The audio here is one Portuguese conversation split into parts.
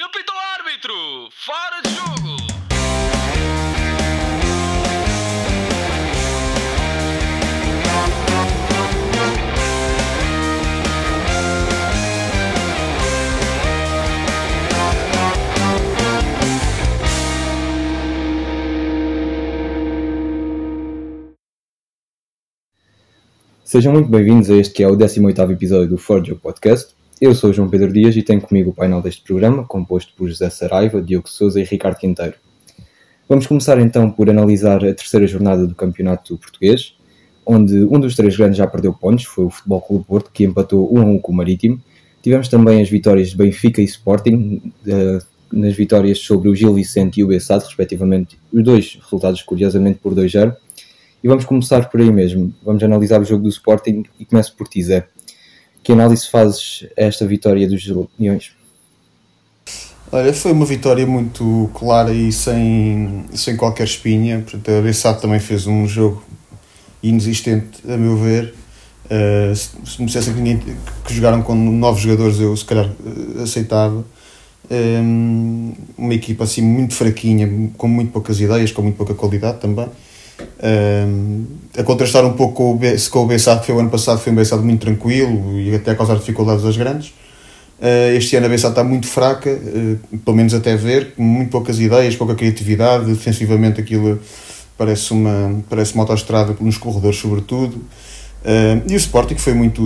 Ele pita o árbitro! Fora de jogo! Sejam muito bem-vindos a este que é o 18º episódio do Forge Podcast. Eu sou João Pedro Dias e tenho comigo o painel deste programa, composto por José Saraiva, Diogo Souza e Ricardo Quinteiro. Vamos começar então por analisar a terceira jornada do Campeonato Português, onde um dos três grandes já perdeu pontos, foi o Futebol Clube Porto, que empatou 1 a 1 com o Marítimo. Tivemos também as vitórias de Benfica e Sporting, eh, nas vitórias sobre o Gil Vicente e o Bessade, respectivamente, os dois resultados curiosamente por 2-0. E vamos começar por aí mesmo. Vamos analisar o jogo do Sporting e começo por ti, Zé. Que análise fazes a esta vitória dos Leões? Olha, foi uma vitória muito clara e sem, sem qualquer espinha. Portanto, a Bessade também fez um jogo inexistente, a meu ver. Uh, se, me dissessem que, ninguém, que jogaram com novos jogadores, eu se calhar uh, aceitava. Um, uma equipa assim muito fraquinha, com muito poucas ideias, com muito pouca qualidade também. Um, a contrastar um pouco com o, B, com o Bessade, que foi o ano passado, foi um Bessade muito tranquilo e até a causar dificuldades aos grandes. Uh, este ano a Bessade está muito fraca, uh, pelo menos até ver, com muito poucas ideias, pouca criatividade, defensivamente aquilo parece uma, parece uma autoestrada nos corredores sobretudo. Uh, e o Sporting foi muito,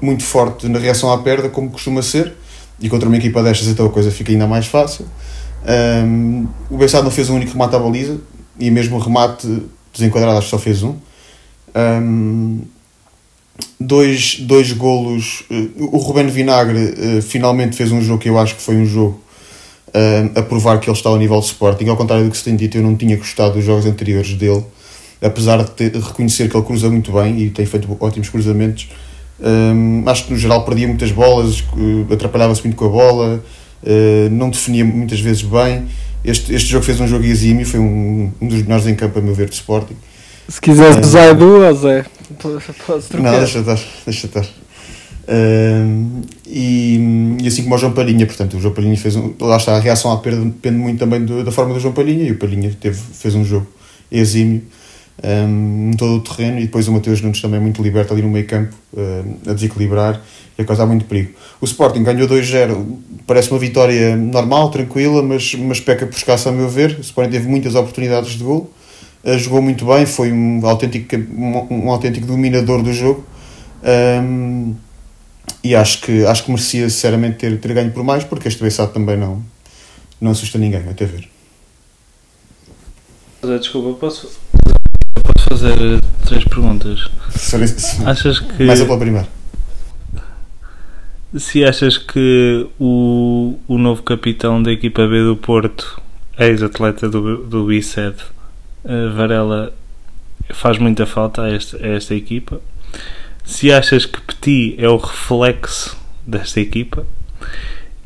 muito forte na reação à perda, como costuma ser, e contra uma equipa destas então a coisa fica ainda mais fácil. Um, o Bessade não fez um único remate à baliza, e mesmo o remate desenquadrado acho que só fez um. um dois, dois golos. O Ruben Vinagre uh, finalmente fez um jogo que eu acho que foi um jogo uh, a provar que ele está ao nível de Sporting. Ao contrário do que se tem dito, eu não tinha gostado dos jogos anteriores dele, apesar de, ter, de reconhecer que ele cruza muito bem e tem feito ótimos cruzamentos. Um, acho que no geral perdia muitas bolas, uh, atrapalhava-se muito com a bola, não definia muitas vezes bem. Este, este jogo fez um jogo exímio, foi um, um dos melhores em campo, a meu ver, de Sporting. Se quiseres é... usar duas, Zé, podes trocar. Não, deixa estar, deixa estar. Uh, e, e, assim como o João Palhinha, portanto, o João Palhinha fez um. Lá está, a reação à perda depende muito também do, da forma do João Palhinha, e o Palhinha teve, fez um jogo exímio um, todo o terreno, e depois o Mateus Nunes também muito liberto ali no meio campo, uh, a desequilibrar e a causar muito perigo. O Sporting ganhou 2-0, parece uma vitória normal, tranquila, mas, mas peca por escasso a meu ver. O Sporting teve muitas oportunidades de gol, uh, jogou muito bem, foi um autêntico, um, um autêntico dominador do jogo. Um, e acho que, acho que merecia sinceramente ter, ter ganho por mais, porque este Bessado também não, não assusta ninguém, até ver. Desculpa, posso, posso fazer três perguntas? Achas que. Mais a pela primeira. Se achas que o, o novo capitão da equipa B do Porto, ex-atleta do, do Biced, Varela, faz muita falta a esta, a esta equipa? Se achas que Petit é o reflexo desta equipa?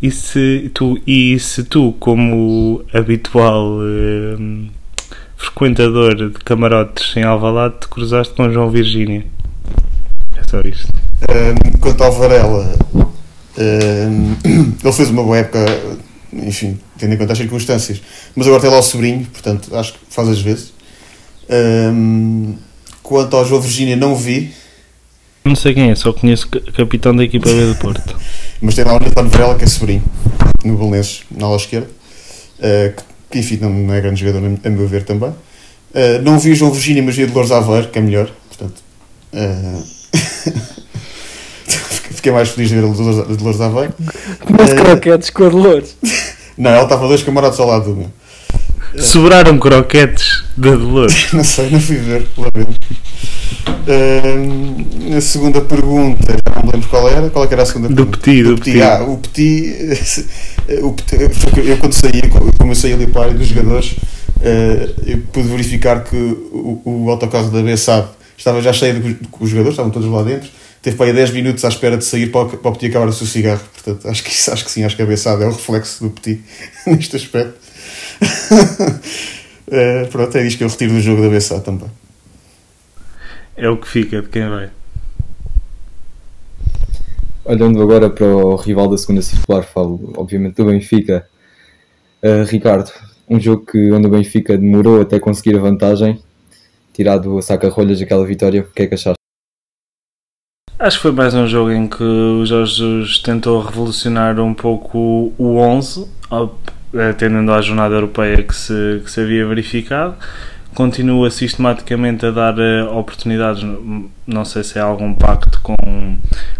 E se tu, e se tu como habitual eh, frequentador de camarotes em Alvalade, te cruzaste com João Virgínia? É só isto. Um, quanto ao Varela, um, ele fez uma boa época, enfim, tendo em conta as circunstâncias, mas agora tem lá o sobrinho, portanto acho que faz as vezes. Um, quanto ao João Virgínia, não vi. Não sei quem é, só conheço o capitão da equipa B do Porto. mas tem lá o Nathan Varela, que é sobrinho, no Belenenses, na ala esquerda, uh, que enfim não, não é grande jogador, a meu ver também. Uh, não vi o João Virgínia, mas vi o Dolores Aveiro, que é melhor, portanto. Uh, fiquei mais feliz de ver a Dolores Aveiro. Mas uh, croquetes com a Dolores. Não, ela estava dois camaradas ao lado do meu. Sobraram croquetes da Dolores? não sei, não fui ver, vemos. Uh, a segunda pergunta, já não me lembro qual era. Qual é era a segunda do pergunta? Petit, do, do Petit. Ah, o Petit, Petit, eu quando eu saía ali para a área dos jogadores, uh, eu pude verificar que o, o autocarro da Bessade estava já cheio de, jogadores, estavam todos lá dentro. Teve para aí 10 minutos à espera de sair para, para o Petit acabar o seu cigarro. Portanto, acho que, acho que sim, acho que a Bessade é o reflexo do Petit neste aspecto. uh, pronto, é isto que eu retiro do jogo da Bessade também. É o que fica de quem vai. Olhando agora para o rival da segunda circular, falo obviamente do Benfica. Uh, Ricardo, um jogo que onde o Benfica demorou até conseguir a vantagem, tirado a saca-rolhas daquela vitória, o que é que achaste? Acho que foi mais um jogo em que o Jorge Jesus tentou revolucionar um pouco o 11, atendendo à jornada europeia que se, que se havia verificado. Continua sistematicamente a dar eh, oportunidades, não sei se é algum pacto com,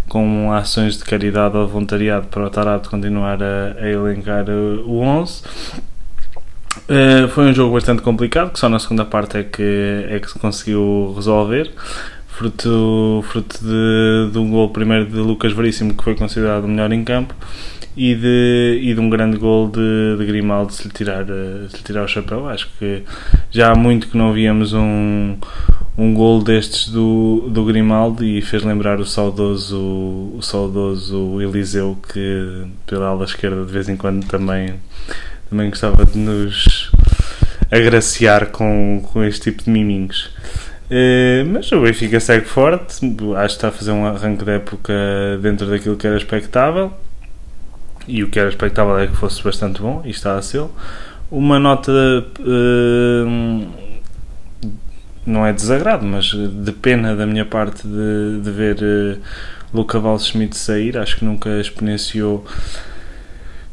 com ações de caridade ou voluntariado para o Tarado continuar a, a elencar eh, o 11. Uh, eh, foi um jogo bastante complicado, que só na segunda parte é que, é que se conseguiu resolver. Fruto, fruto de, de um gol primeiro de Lucas Veríssimo, que foi considerado o melhor em campo, e de, e de um grande gol de, de Grimaldo se lhe, tirar, eh, se lhe tirar o chapéu. Acho que já há muito que não víamos um, um gol destes do, do Grimaldo e fez lembrar o saudoso, o saudoso Eliseu, que pela ala esquerda de vez em quando também, também gostava de nos agraciar com, com este tipo de miminhos. Uh, mas o Benfica segue forte, acho que está a fazer um arranque de época dentro daquilo que era expectável e o que era expectável é que fosse bastante bom e está a ser. Uma nota uh, não é desagrado, mas de pena da minha parte de, de ver uh, Luca Schmidt sair, acho que nunca experienciou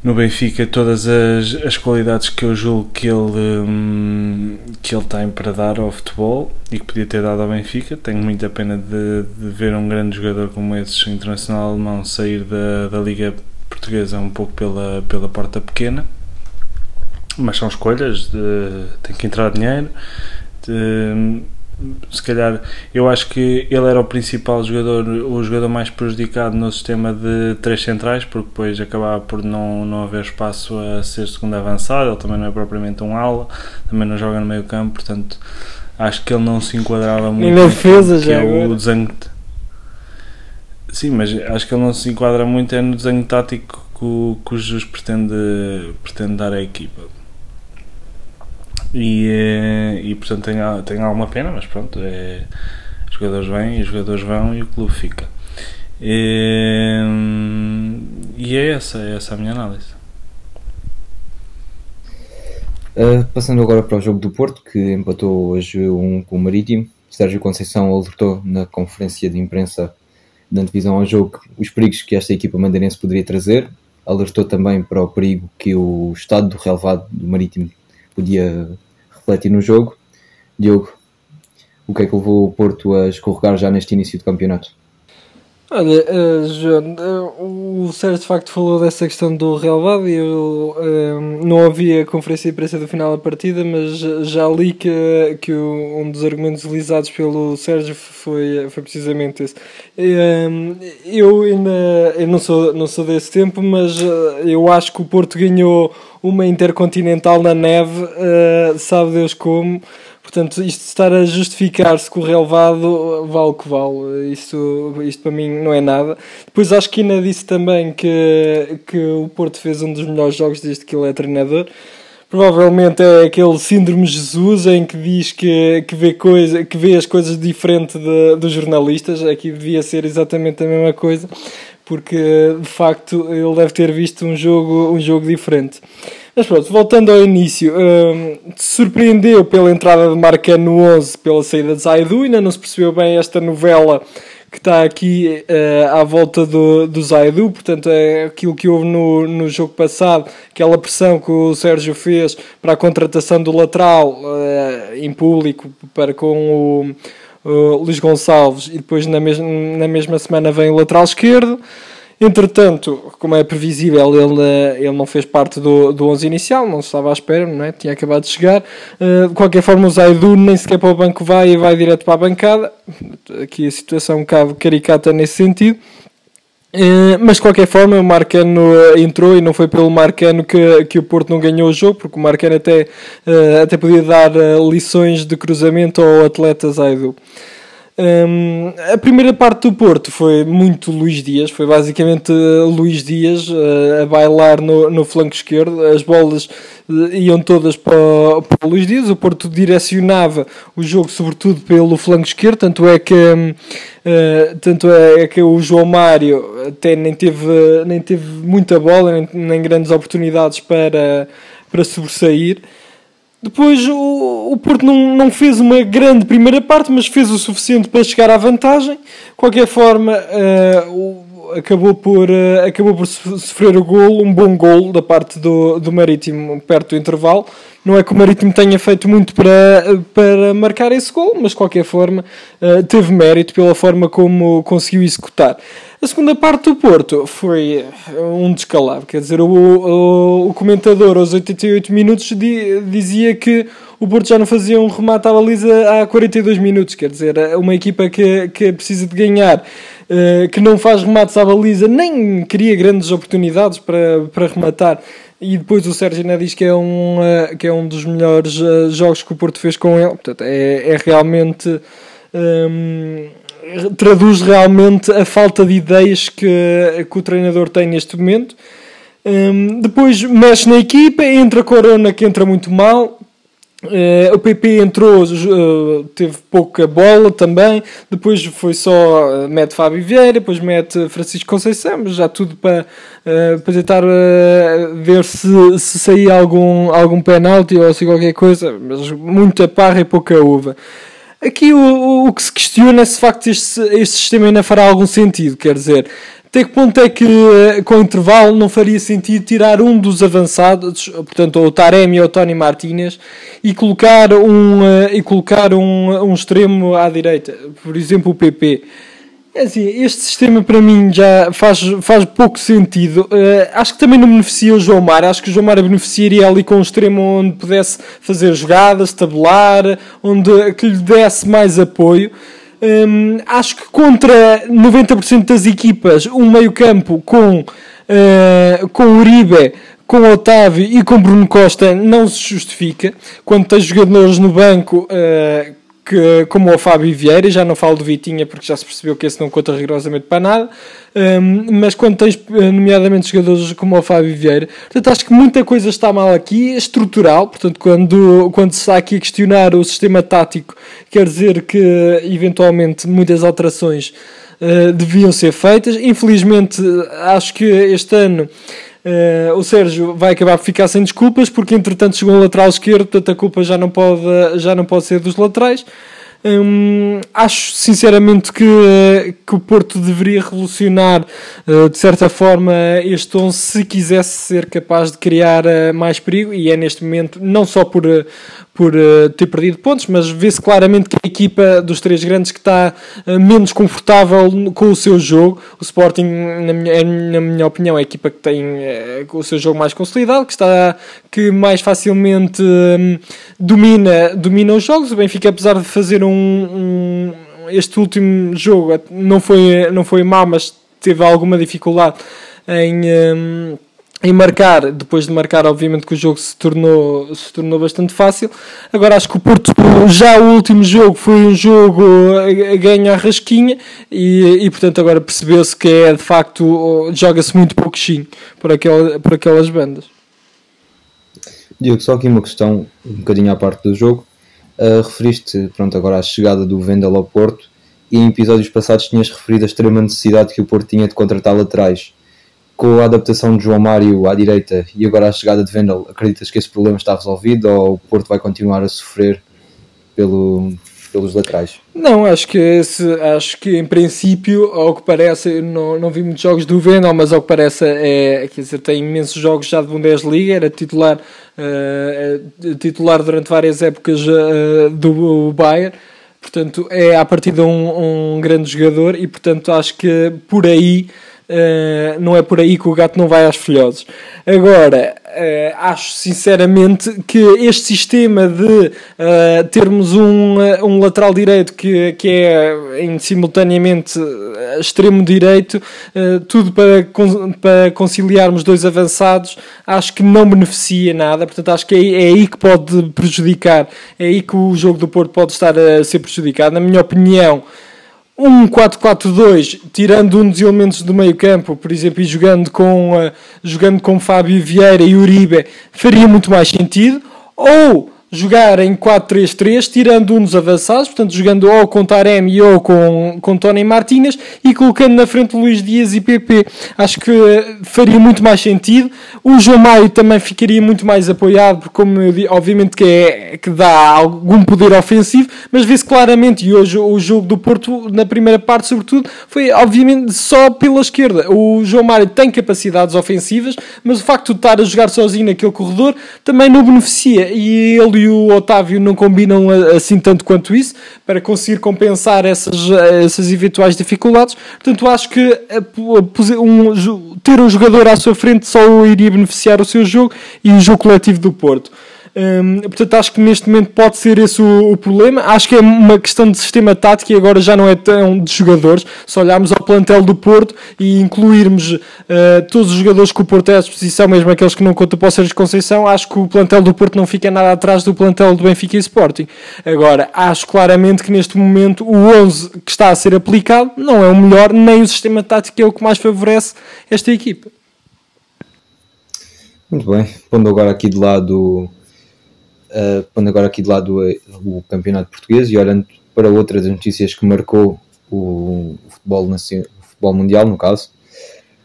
no Benfica todas as, as qualidades que eu julgo que ele, hum, que ele tem para dar ao futebol e que podia ter dado ao Benfica. Tenho muita pena de, de ver um grande jogador como esse, internacional alemão, sair da, da Liga Portuguesa um pouco pela, pela porta pequena. Mas são escolhas, de, tem que entrar dinheiro. De, se calhar eu acho que ele era o principal jogador, o jogador mais prejudicado no sistema de três centrais, porque depois acabava por não, não haver espaço a ser segundo avançado, ele também não é propriamente um ala, também não joga no meio campo, portanto acho que ele não se enquadrava muito na defesa já é o desenho Sim, mas acho que ele não se enquadra muito é no desenho tático que o, que o Jesus pretende, pretende dar à equipa e, eh, e portanto tenho, tenho alguma pena, mas pronto, é, os jogadores vêm os jogadores vão e o clube fica. E, e é essa, é essa a minha análise. Uh, passando agora para o jogo do Porto, que empatou hoje um com o Marítimo. Sérgio Conceição alertou na conferência de imprensa da antevisão ao jogo os perigos que esta equipa madeirense poderia trazer. Alertou também para o perigo que o estado do relevado do Marítimo podia refletir no jogo. Diogo, o que é que levou o Porto a escorregar já neste início de campeonato? Olha, uh, João, uh, o Sérgio de facto falou dessa questão do relevado e eu uh, não ouvi a conferência de imprensa do final da partida, mas já li que, que um dos argumentos utilizados pelo Sérgio foi, foi precisamente esse. eu ainda eu não, sou, não sou desse tempo, mas eu acho que o Porto ganhou uma intercontinental na neve, sabe Deus como Portanto, isto de estar a justificar-se com o relevado vale o que vale. Isto, isto para mim não é nada. Depois acho que ainda disse também que, que o Porto fez um dos melhores jogos desde que ele é treinador. Provavelmente é aquele síndrome Jesus em que diz que, que, vê, coisa, que vê as coisas diferente de, dos jornalistas. Aqui devia ser exatamente a mesma coisa, porque de facto ele deve ter visto um jogo, um jogo diferente. Mas pronto, voltando ao início, um, surpreendeu pela entrada de Marcano no 11, pela saída de Zaidu, ainda não se percebeu bem esta novela que está aqui uh, à volta do, do Zaidu, portanto é aquilo que houve no, no jogo passado, aquela pressão que o Sérgio fez para a contratação do lateral uh, em público para com o, o Luís Gonçalves. E depois na, mes na mesma semana vem o lateral esquerdo. Entretanto, como é previsível, ele, eh, ele não fez parte do, do 11 inicial, não estava à espera, não é? tinha acabado de chegar. Uh, de qualquer forma, o Zaidu nem sequer para o banco vai e vai direto para a bancada. Aqui a situação é um bocado caricata nesse sentido. Uh, mas de qualquer forma, o Marcano entrou e não foi pelo Marcano que, que o Porto não ganhou o jogo, porque o Marcano até, até podia dar lições de cruzamento ao atleta Zaidu. Um, a primeira parte do Porto foi muito Luís Dias, foi basicamente uh, Luís Dias uh, a bailar no, no flanco esquerdo, as bolas uh, iam todas para, para Luís Dias, o Porto direcionava o jogo sobretudo pelo flanco esquerdo, tanto é que, um, tanto é que o João Mário até nem teve, nem teve muita bola, nem, nem grandes oportunidades para para sobressair. Depois o, o Porto não, não fez uma grande primeira parte, mas fez o suficiente para chegar à vantagem. De qualquer forma, uh, acabou por, uh, acabou por sofrer o gol, um bom gol da parte do, do Marítimo perto do intervalo. Não é que o Marítimo tenha feito muito para, para marcar esse gol, mas de qualquer forma uh, teve mérito pela forma como conseguiu executar. A segunda parte do Porto foi um descalabro, quer dizer, o, o, o comentador aos 88 minutos di, dizia que o Porto já não fazia um remate à baliza há 42 minutos, quer dizer, uma equipa que, que precisa de ganhar eh, que não faz remates à baliza, nem cria grandes oportunidades para, para rematar. E depois o Sérgio ainda diz que é um, uh, que é um dos melhores uh, jogos que o Porto fez com ele. Portanto, é, é realmente. Um, traduz realmente a falta de ideias que, que o treinador tem neste momento. Um, depois mexe na equipa, entra Corona que entra muito mal, Uh, o PP entrou, uh, teve pouca bola também. Depois foi só uh, mete Fábio Vieira, depois mete Francisco Conceição, já tudo para, para tentar ver se, se saía algum, algum penalti ou assim qualquer coisa. Mas muita parra e pouca uva. Aqui o, o, que se questiona é se de facto este, este sistema ainda fará algum sentido. Quer dizer, até que ponto é que eh, com intervalo não faria sentido tirar um dos avançados, portanto o Taremi ou o Tony Martinez, e colocar um, eh, e colocar um, um extremo à direita, por exemplo o PP? É assim, este sistema para mim já faz, faz pouco sentido. Uh, acho que também não beneficia o João Mar. Acho que o João Mar beneficiaria ali com um extremo onde pudesse fazer jogadas, tabular, onde que lhe desse mais apoio. Um, acho que contra 90% das equipas, um meio-campo com, uh, com Uribe, com Otávio e com Bruno Costa não se justifica. Quando tens jogadores no banco uh, que, como o Fábio Vieira, já não falo de Vitinha porque já se percebeu que esse não conta rigorosamente para nada, um, mas quando tens, eh, nomeadamente, jogadores como o Fábio Vieira, portanto, acho que muita coisa está mal aqui, estrutural, portanto, quando, quando se está aqui a questionar o sistema tático, quer dizer que, eventualmente, muitas alterações uh, deviam ser feitas. Infelizmente, acho que este ano Uh, o Sérgio vai acabar por ficar sem desculpas porque entretanto chegou um lateral esquerdo, portanto a culpa já não pode, já não pode ser dos laterais. Hum, acho sinceramente que, que o Porto deveria revolucionar uh, de certa forma este 11 se quisesse ser capaz de criar uh, mais perigo e é neste momento não só por, por ter perdido pontos, mas vê-se claramente que a equipa dos três grandes que está menos confortável com o seu jogo. O Sporting, na minha, na minha opinião, é a equipa que tem o seu jogo mais consolidado, que está que mais facilmente hum, domina, domina os jogos. O Benfica, apesar de fazer um um, este último jogo não foi, não foi mau, mas teve alguma dificuldade em, um, em marcar. Depois de marcar, obviamente que o jogo se tornou, se tornou bastante fácil. Agora acho que o Porto, já o último jogo, foi um jogo a, a rasquinha e, e portanto agora percebeu-se que é de facto, joga-se muito pouquinho por, aquel, por aquelas bandas. Diego, só aqui uma questão, um bocadinho à parte do jogo. Uh, referiste pronto, agora à chegada do Vendel ao Porto e em episódios passados tinhas referido a extrema necessidade que o Porto tinha de contratar laterais. Com a adaptação de João Mário à direita e agora a chegada de Vendel, acreditas que esse problema está resolvido ou o Porto vai continuar a sofrer pelo, pelos laterais? Não, acho que, esse, acho que em princípio, ao que parece, não, não vi muitos jogos do Vendel, mas ao que parece, é, quer dizer, tem imensos jogos já de Bundesliga, era titular, uh, titular durante várias épocas uh, do Bayern, portanto, é a partir de um, um grande jogador e, portanto, acho que por aí. Uh, não é por aí que o gato não vai às filhoses. Agora, Uh, acho sinceramente que este sistema de uh, termos um, um lateral direito que, que é em, simultaneamente extremo direito, tudo para, para conciliarmos dois avançados, acho que não beneficia nada. Portanto, acho que é, é aí que pode prejudicar, é aí que o jogo do Porto pode estar a ser prejudicado. Na minha opinião, um 4-4-2, tirando um dos elementos do meio campo, por exemplo, e jogando com, uh, jogando com Fábio Vieira e Uribe, faria muito mais sentido. Ou jogar em 4-3-3, tirando um dos avançados, portanto jogando ou com Taremi ou com, com Tony Martínez e colocando na frente Luís Dias e PP. Acho que faria muito mais sentido. O João Maio também ficaria muito mais apoiado, porque como eu digo, obviamente que, é, que dá algum poder ofensivo, mas vê-se claramente, e hoje o jogo do Porto, na primeira parte sobretudo, foi obviamente só pela esquerda. O João Mário tem capacidades ofensivas, mas o facto de estar a jogar sozinho naquele corredor também não beneficia, e ele e o Otávio não combinam assim tanto quanto isso, para conseguir compensar essas, essas eventuais dificuldades. Portanto, acho que um, ter um jogador à sua frente só iria beneficiar o seu jogo e o jogo coletivo do Porto. Hum, portanto, acho que neste momento pode ser esse o, o, problema. Acho que é uma questão de sistema tático e agora já não é tão de jogadores. Se olharmos ao plantel do Porto e incluirmos uh, todos os jogadores que o Porto é à disposição, mesmo aqueles que não contam para o Sérgio Conceição, acho que o plantel do Porto não fica nada atrás do plantel do Benfica e Sporting. Agora, acho claramente que neste momento o 11 que está a ser aplicado não é o melhor, nem o sistema tático é o que mais favorece esta equipa. Muito bem, pondo agora aqui de lado uh, pondo agora aqui de lado o, o, campeonato português e olhando para outras notícias que marcou o, o futebol, o futebol mundial, no caso,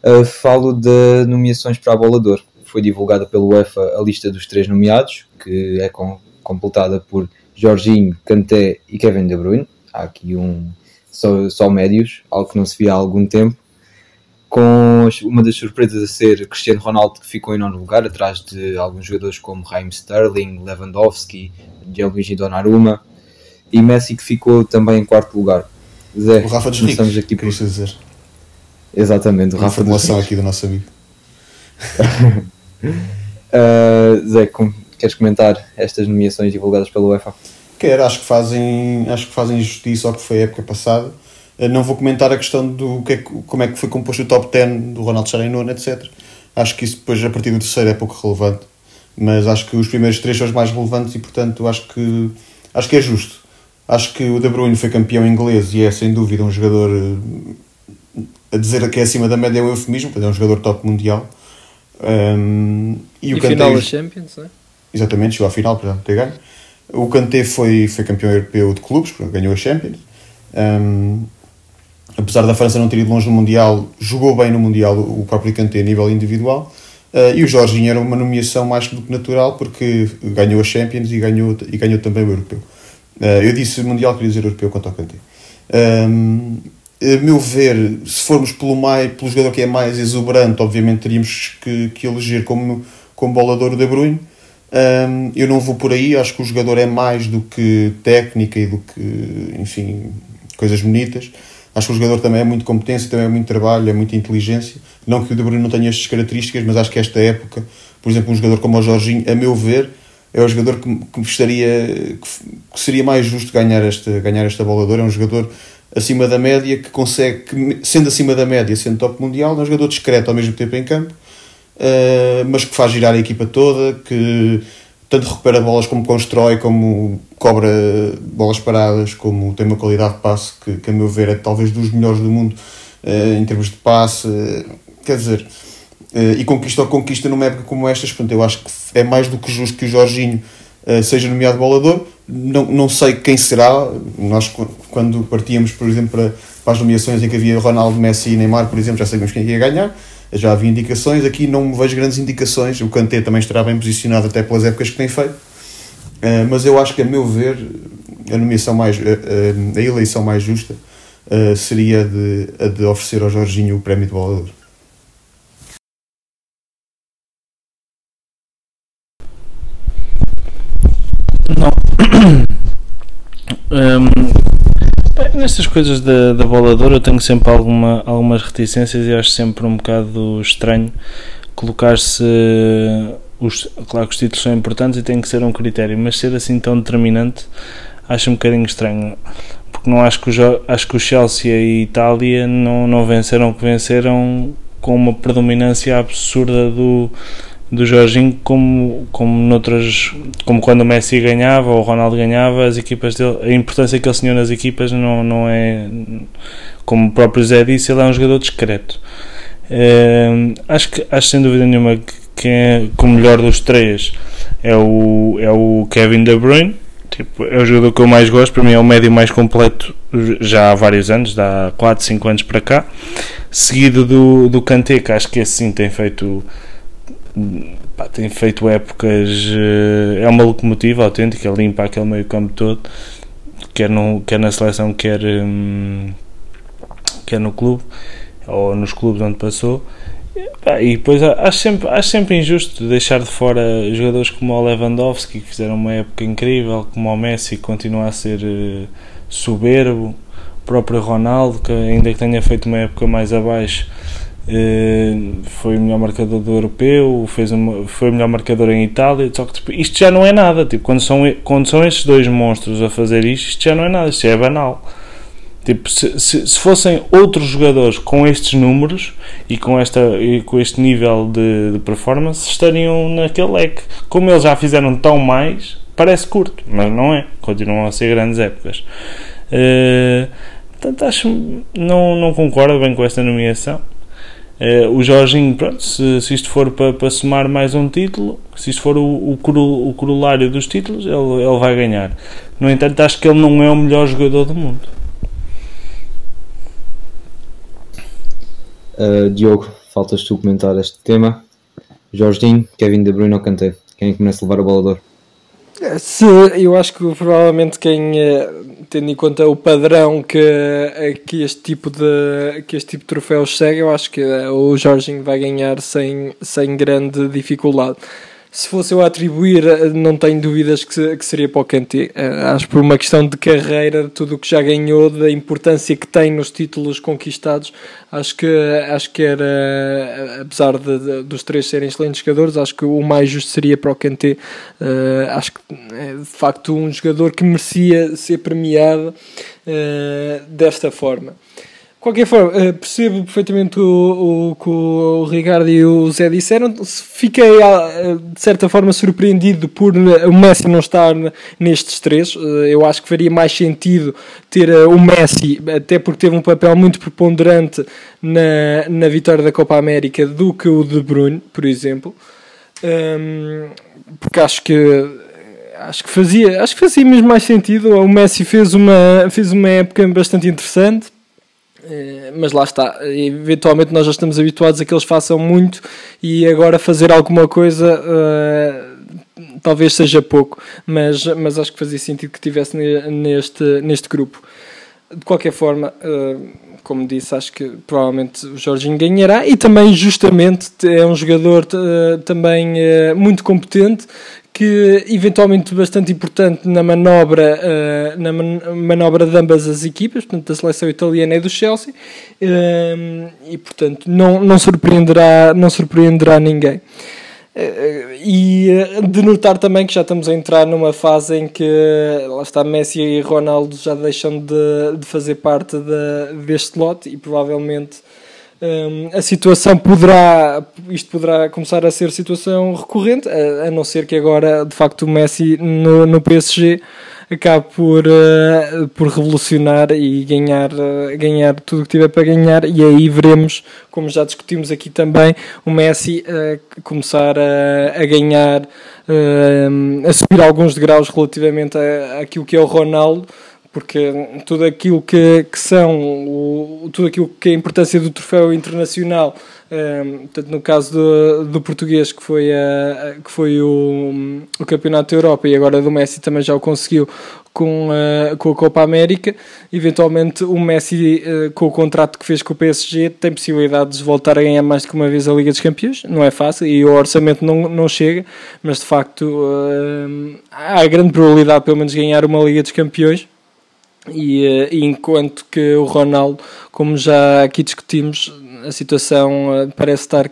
uh, falo de nomeações para a bolador. Foi divulgada pelo UEFA a lista dos três nomeados, que é com, completada por Jorginho, Kanté e Kevin De Bruyne. Há aqui um só, só médios, algo que não se via há algum tempo com uma das surpresas a ser Cristiano Ronaldo que ficou em nono lugar, atrás de alguns jogadores como Raheem Sterling, Lewandowski, Gianluigi Donnarumma e Messi que ficou também em quarto lugar. Zé, o Rafa dos Ricos, aqui por dizer. Exatamente, o Rafa dos Ricos. aqui do nosso amigo. uh, Zé, com, queres comentar estas nomeações divulgadas pelo UEFA? Quero, acho que fazem, acho que fazem justiça ao que foi a época passada não vou comentar a questão do que é, como é que foi composto o top 10 do Ronaldo estar em nono, etc. Acho que isso depois, a partir do terceiro, é pouco relevante. Mas acho que os primeiros três são os mais relevantes e, portanto, acho que, acho que é justo. Acho que o De Bruyne foi campeão inglês e é, sem dúvida, um jogador. Eh, a dizer que é acima da média é um eufemismo, é um jogador top mundial. Um, e, e o final da Champions, não é? Exatamente, chegou à final, portanto, ter ganho. O Kanté foi, foi campeão europeu de clubes, ganhou a Champions. Um, apesar da França não ter ido longe no Mundial, jogou bem no Mundial o próprio Kanté a nível individual. Uh, e o Jorginho era uma nomeação mais do que natural porque ganhou a Champions e ganhou, e ganhou também o Europeu. Uh, eu disse Mundial, queria dizer Europeu quanto ao Kanté. Um, a meu ver, se formos pelo, mais, pelo jogador que é mais exuberante, obviamente teríamos que, que eleger como, como bolador De Bruyne. Um, eu não vou por aí, acho que o jogador é mais do que técnica e do que, enfim, coisas bonitas. Acho que o jogador também é muito competência, também é muito trabalho, é muita inteligência. Não que o De Bruyne não tenha estas características, mas acho que esta época, por exemplo, um jogador como o Jorginho, a meu ver, é o jogador que, que estaria, que, seria mais justo ganhar esta, ganhar esta bola É um jogador acima da média que consegue, que, sendo acima da média, sendo top mundial, é um jogador discreto ao mesmo tempo em campo, uh, mas que faz girar a equipa toda, que tanto recupera bolas como constrói, como cobra bolas paradas, como tem uma qualidade de passe que, que a meu ver é talvez dos melhores do mundo uh, em termos de passe, uh, quer dizer, uh, e conquista ou conquista numa época como estas, portanto eu acho que é mais do que justo que o Jorginho seja nomeado bolador, não, não sei quem será, nós quando partíamos por exemplo para, para as nomeações em que havia Ronaldo, Messi e Neymar, por exemplo, já sabíamos quem ia ganhar, já havia indicações, aqui não vejo grandes indicações, o Kanté também estará bem posicionado até pelas épocas que tem feito, uh, mas eu acho que a meu ver a nomeação mais, uh, uh, a eleição mais justa seria de, a de oferecer ao Jorginho o prémio de bolador. Não. um, Nestas coisas da, da boladora eu tenho sempre alguma, algumas reticências e acho sempre um bocado estranho colocar-se. Os, claro que os títulos são importantes e tem que ser um critério, mas ser assim tão determinante acho um bocadinho estranho. Porque não acho que o, acho que o Chelsea e a Itália não, não venceram o que venceram com uma predominância absurda do, do Jorginho como, como noutras como quando o Messi ganhava ou o Ronaldo ganhava as equipas dele, a importância que ele tinha nas equipas não, não é como o próprio Zé disse, ele é um jogador discreto uh, acho que acho sem dúvida nenhuma que, que é o melhor dos três é o, é o Kevin De Bruyne. Tipo, é o jogador que eu mais gosto, para mim é o médio mais completo já há vários anos, há 4, 5 anos para cá. Seguido do, do Kanté, que acho que esse sim tem feito pá, tem feito épocas eh, é uma locomotiva autêntica, limpa aquele meio campo todo quer, no, quer na seleção quer, hum, quer no clube ou nos clubes onde passou. E depois acho sempre, acho sempre injusto deixar de fora jogadores como o Lewandowski que fizeram uma época incrível, como o Messi que continua a ser eh, soberbo, o próprio Ronaldo que ainda que tenha feito uma época mais abaixo foi o melhor marcador do europeu, fez uma, foi o melhor marcador em Itália, só que tipo, isto já não é nada, tipo, quando são, quando são estes dois monstros a fazer isto, isto já não é nada, isto é banal. Tipo, se, se, se, fossem outros jogadores com estes números e com, esta, e com este nível de, de performance, estariam naquele leque. Como eles já fizeram tão mais, parece curto, mas não é. Continuam a ser grandes épocas. Uh, portanto, acho não, não concordo bem com esta nomeação. Uh, o Jorginho, pronto, se, se isto for para, para somar mais um título, se isto for o, o, o corolário dos títulos, ele, ele vai ganhar. No entanto, acho que ele não é o melhor jogador do mundo. Uh, Diogo, faltas tu comentar este tema. Jorginho, Kevin De Bruyne ou Kanté? Quem é que levar de ouro? Se, eu acho que provavelmente quem, eh, tendo em conta o padrão que, eh, que, este, tipo de, que este tipo de troféus segue, eu acho que eh, o Jorginho vai ganhar sem, sem grande dificuldade se fosse eu a atribuir, eh, não tenho dúvidas que, que seria para o Kanté. Uh, acho por uma questão de carreira, tudo o que já ganhou, da importância que tem nos títulos conquistados, acho que, acho que era, eh, apesar de, de, dos três serem excelentes jogadores, acho que o mais justo seria para o Kanté. Uh, acho que é de facto um jogador que merecia ser premiado uh, desta forma qualquer forma, eh, percebo perfeitamente o, o que o Ricardo e o Zé disseram. Fiquei, ah, de certa forma, surpreendido por o Messi não estar nestes três. Eh, eu acho que faria mais sentido ter eh, o Messi, até porque teve um papel muito preponderante na, na vitória da Copa América, do que o de Bruyne, por exemplo. Porque acho que acho que fazia acho que fazia mesmo mais sentido o Messi fez uma fez uma época bastante interessante eh, mas lá está, eventualmente nós já estamos habituados a que eles façam muito e agora fazer alguma coisa uh, talvez seja pouco, mas, mas acho que fazia sentido que tivesse neste, neste grupo. De qualquer forma, uh, como disse, acho que provavelmente o Jorginho ganhará e também justamente é um jogador uh, também muito competente que eventualmente bastante importante na manobra, uh, na man manobra de ambas as equipas, portanto da seleção italiana e do Chelsea, uh, e portanto não, não, surpreenderá, não surpreenderá ninguém. Uh, e de notar também que já estamos a entrar numa fase em que lá está Messi e Ronaldo já deixam de, de fazer parte de, deste lote e provavelmente um, a situação poderá, isto poderá começar a ser situação recorrente, a, a não ser que agora, de facto, o Messi no, no PSG acabe por, uh, por revolucionar e ganhar, uh, ganhar tudo o que tiver para ganhar, e aí veremos, como já discutimos aqui também, o Messi uh, começar a, a ganhar, a subir alguns degraus relativamente àquilo que é o Ronaldo porque tudo aquilo que, que são, o, tudo aquilo que é a importância do troféu internacional, um, ehm, tanto no caso do, do português, que foi, a, que foi o, o Campeonato da Europa, e agora do Messi também já o conseguiu com a, com a Copa América, eventualmente o Messi, uh, com o contrato que fez com o PSG, tem possibilidade de voltar a ganhar mais do que uma vez a Liga dos Campeões, não é fácil, e o orçamento não, não chega, mas de facto uh, há grande probabilidade pelo menos ganhar uma Liga dos Campeões, e, eh, e, enquanto que o Ronaldo, como já aqui discutimos, a situação eh, parece estar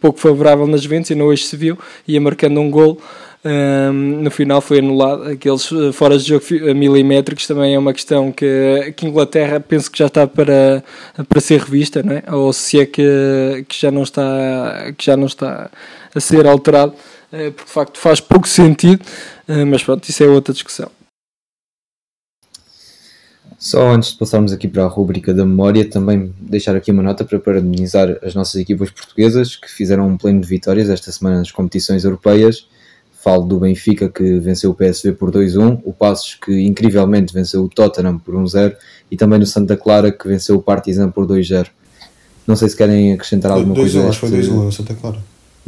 pouco favorável nas ventas e não hoje se viu, ia marcando um gol. Um, ehm, no final foi anulado. Aqueles eh, fora de jogo milimétricos também é uma questão que, que Inglaterra penso que já está para, para ser revista, não é? ou se é que, que, já não está, que já não está a ser alterado, porque de facto faz pouco sentido, mas pronto, isso é outra discussão. Só antes de passarmos aqui para a rubrica da memória, também deixar aqui uma nota para parabenizar as nossas equipas portuguesas que fizeram um pleno de vitórias esta semana nas competições europeias. Falo do Benfica que venceu o PSV por 2-1, o Passos que incrivelmente venceu o Tottenham por 1-0 e também no Santa Clara que venceu o Partizan por 2-0. Não sei se querem acrescentar alguma 2-1, coisa. acho que foi deste- 2-1, Santa Clara.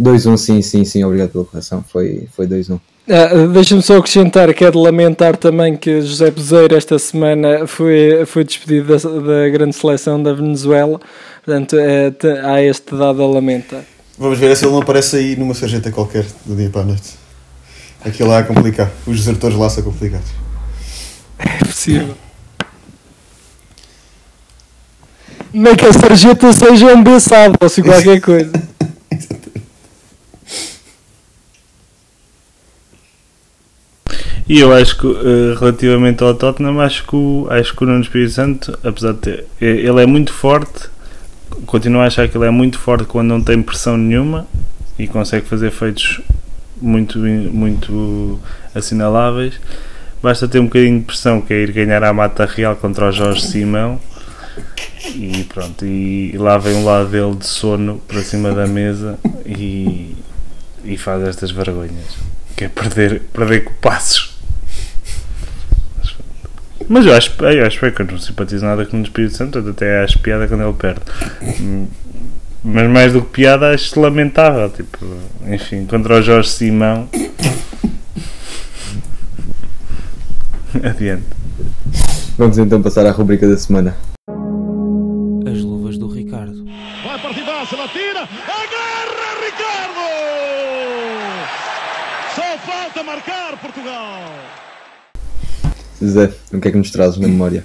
2-1, sim, sim, sim, obrigado pela correção. Foi, foi 2-1. Ah, Deixa-me só acrescentar que é de lamentar também que José Bezeiro esta semana foi, foi despedido da, da grande seleção da Venezuela. Portanto, é, há este dado a lamentar. Vamos ver se ele não aparece aí numa sarjeta qualquer do dia para a noite. Aquilo lá é complicado. Os desertores lá são complicados. É possível. Nem que a sarjeta seja um beçado ou se qualquer coisa. E eu acho que, eh, relativamente ao Tottenham, acho que o, acho que o Nuno Espírito Santo, apesar de ter. eh, Ele é muito forte, continuo a achar que ele é muito forte quando não tem pressão nenhuma e consegue fazer feitos muito, muito assinaláveis. Basta ter um bocadinho de pressão, que é ir ganhar à mata real contra o Jorge Simão. E pronto, e, e lá vem um lado dele de sono para cima da mesa e, e faz estas vergonhas. Que é perder, perder com passos. Mas eu acho, eu acho bem que eu não simpatizo nada com o Espírito Santo, até acho piada quando ele perde. Mas mais do que piada, acho lamentável. Tipo, enfim, contra o Jorge Simão. Adiante. Vamos então passar à rubrica da semana. Zé, o que é que nos trazes na memória?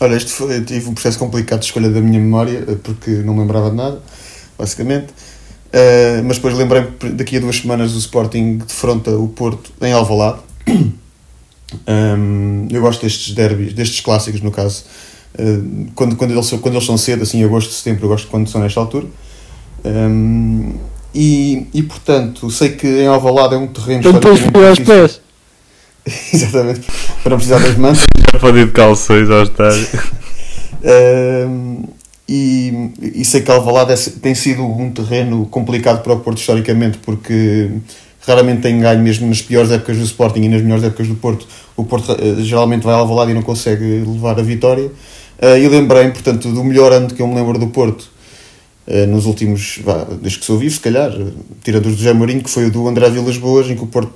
Olha, este foi, eu tive um processo complicado de escolha da minha memória, eh, porque não me lembrava de nada, basicamente. Eh, mas depois lembrei-me que daqui a duas semanas o Sporting defronta o Porto em Alvalade. Um, eu gosto destes derbys, destes clássicos no caso. Uh, quando, quando, eles, são- quando eles são cedo, assim, agosto, setembro, eu gosto quando são nesta altura. Um, e, e portanto, sei que em Alvalade é um terreno Então depois pés. Exatamente, para não precisar das mantas. Já pode ir de calções ao estádio. Um, e, e sei que Alvalade é- tem sido um terreno complicado para o Porto historicamente porque raramente tem ganho mesmo nas piores épocas do Sporting e nas melhores épocas do Porto o Porto eh, geralmente vai a Alvalade e não consegue levar a vitória Eh, e lembrei portanto do melhor ano que eu me lembro do Porto eh, nos últimos, vá, desde que sou vivo se calhar, tirando os do José Mourinho que foi o do André Vilas Boas em que o Porto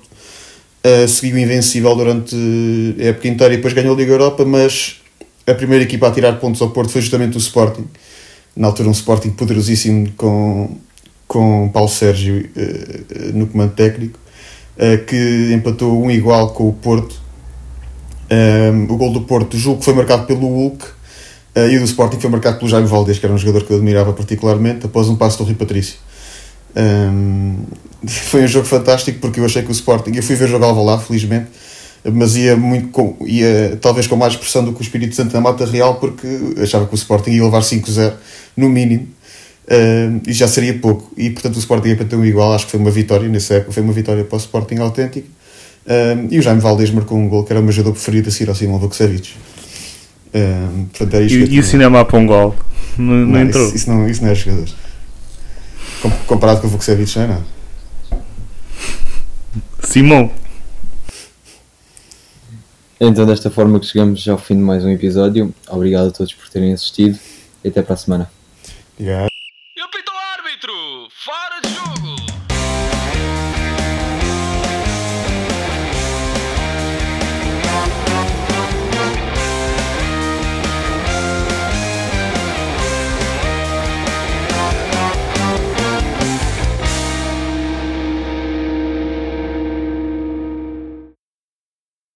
eh, seguiu invencível durante a época inteira e depois ganhou a Liga Europa mas a primeira equipa a tirar pontos ao Porto foi justamente o Sporting. Na altura, um Sporting poderosíssimo com, com Paulo Sérgio eh, no comando técnico, eh, que empatou um igual com o Porto. Um, o gol do Porto, julgo que foi marcado pelo Hulk, e o do Sporting foi marcado pelo Jaime Valdez, que era um jogador que eu admirava particularmente, após um passo do Rui Patrício. Um, foi um jogo fantástico porque eu achei que o Sporting, eu fui ver jogar lá, felizmente, mas ia muito com, ia talvez com mais pressão do que o Espírito Santo na Mata Real porque achava que o Sporting ia levar 5-0 no mínimo. Um, e já seria pouco. E portanto o Sporting ia para ter um igual. Acho que foi uma vitória nessa época foi uma vitória para o Sporting autêntico um, e o Jaime Valdez marcou um gol que era o meu jogador preferido a seguir ao Simão Vukcevic um, portanto era isto E, e o cinema para um gol? Não, não Não, entrou. Isso, isso não, isso não é jogador comparado com o Vukcevic não é nada Simão. Então, desta forma que chegamos ao fim de mais um episódio. Obrigado a todos por terem assistido e até para a semana. Obrigado.